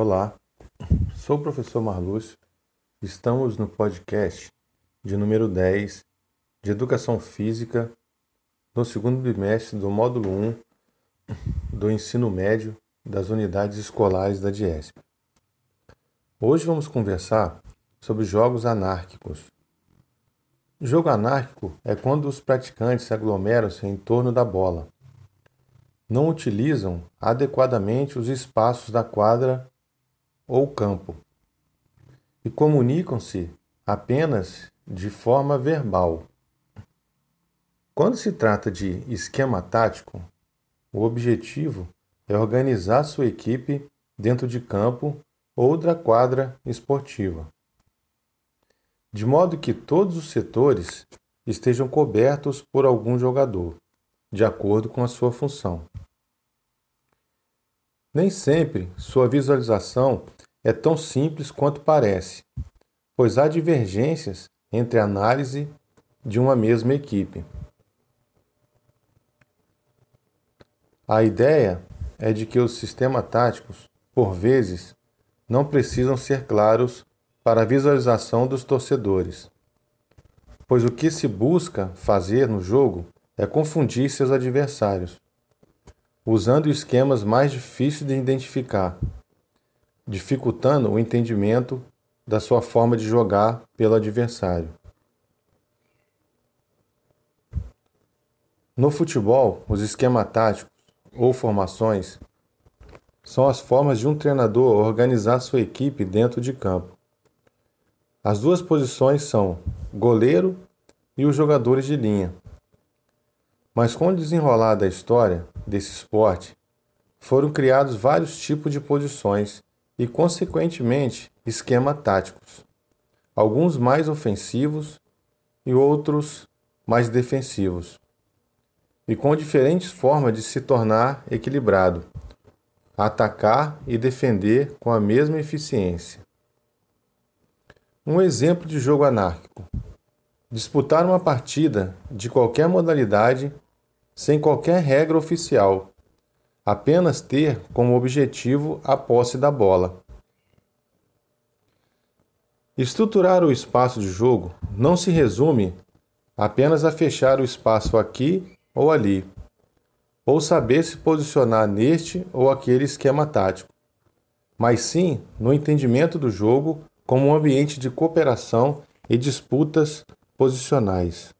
Olá, sou o professor Marlúcio. Estamos no podcast de número 10 de Educação Física no segundo bimestre do módulo 1 do ensino médio das unidades escolares da DIESP. Hoje vamos conversar sobre jogos anárquicos. Jogo anárquico é quando os praticantes se aglomeram-se em torno da bola. Não utilizam adequadamente os espaços da quadra ou campo e comunicam-se apenas de forma verbal. Quando se trata de esquema tático, o objetivo é organizar sua equipe dentro de campo ou da quadra esportiva, de modo que todos os setores estejam cobertos por algum jogador, de acordo com a sua função. Nem sempre sua visualização é tão simples quanto parece, pois há divergências entre a análise de uma mesma equipe. A ideia é de que os sistemas táticos, por vezes, não precisam ser claros para a visualização dos torcedores, pois o que se busca fazer no jogo é confundir seus adversários, usando esquemas mais difíceis de identificar dificultando o entendimento da sua forma de jogar pelo adversário. No futebol, os esquemas táticos ou formações são as formas de um treinador organizar sua equipe dentro de campo. As duas posições são goleiro e os jogadores de linha. Mas com o desenrolar da história desse esporte, foram criados vários tipos de posições e, consequentemente, esquema táticos, alguns mais ofensivos e outros mais defensivos, e com diferentes formas de se tornar equilibrado, atacar e defender com a mesma eficiência. Um exemplo de jogo anárquico: disputar uma partida de qualquer modalidade sem qualquer regra oficial apenas ter como objetivo a posse da bola. Estruturar o espaço de jogo não se resume apenas a fechar o espaço aqui ou ali, ou saber se posicionar neste ou aquele esquema tático, mas sim no entendimento do jogo como um ambiente de cooperação e disputas posicionais.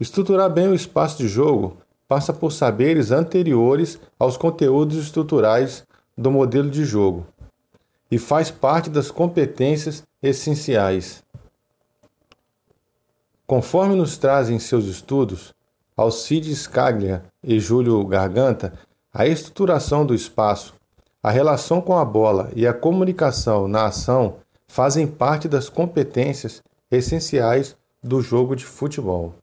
Estruturar bem o espaço de jogo passa por saberes anteriores aos conteúdos estruturais do modelo de jogo e faz parte das competências essenciais. Conforme nos trazem seus estudos, Alcides Scaglia e Júlio Garganta, a estruturação do espaço, a relação com a bola e a comunicação na ação fazem parte das competências essenciais do jogo de futebol.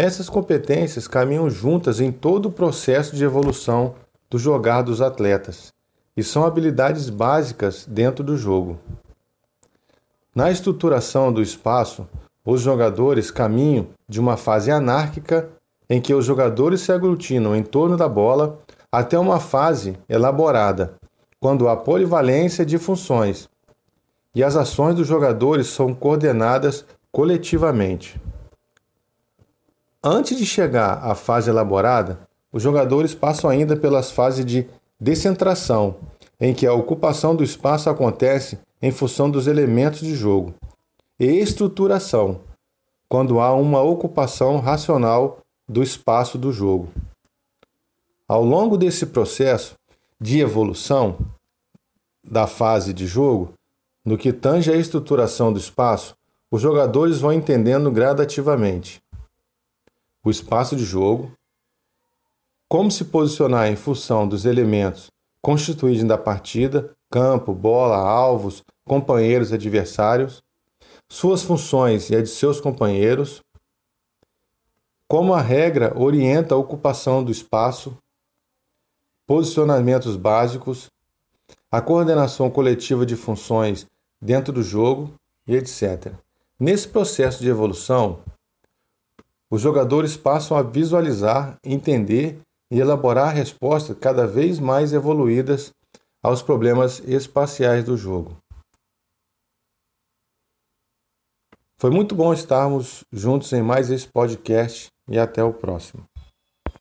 Essas competências caminham juntas em todo o processo de evolução do jogar dos atletas e são habilidades básicas dentro do jogo. Na estruturação do espaço, os jogadores caminham de uma fase anárquica em que os jogadores se aglutinam em torno da bola até uma fase elaborada, quando há polivalência de funções e as ações dos jogadores são coordenadas coletivamente. Antes de chegar à fase elaborada, os jogadores passam ainda pelas fases de descentração, em que a ocupação do espaço acontece em função dos elementos de jogo, e estruturação, quando há uma ocupação racional do espaço do jogo. Ao longo desse processo de evolução da fase de jogo, no que tange à estruturação do espaço, os jogadores vão entendendo gradativamente o espaço de jogo, como se posicionar em função dos elementos constituídos da partida, campo, bola, alvos, companheiros e adversários, suas funções e a de seus companheiros, como a regra orienta a ocupação do espaço, posicionamentos básicos, a coordenação coletiva de funções dentro do jogo e etc. Nesse processo de evolução, os jogadores passam a visualizar, entender e elaborar respostas cada vez mais evoluídas aos problemas espaciais do jogo. Foi muito bom estarmos juntos em mais esse podcast e até o próximo.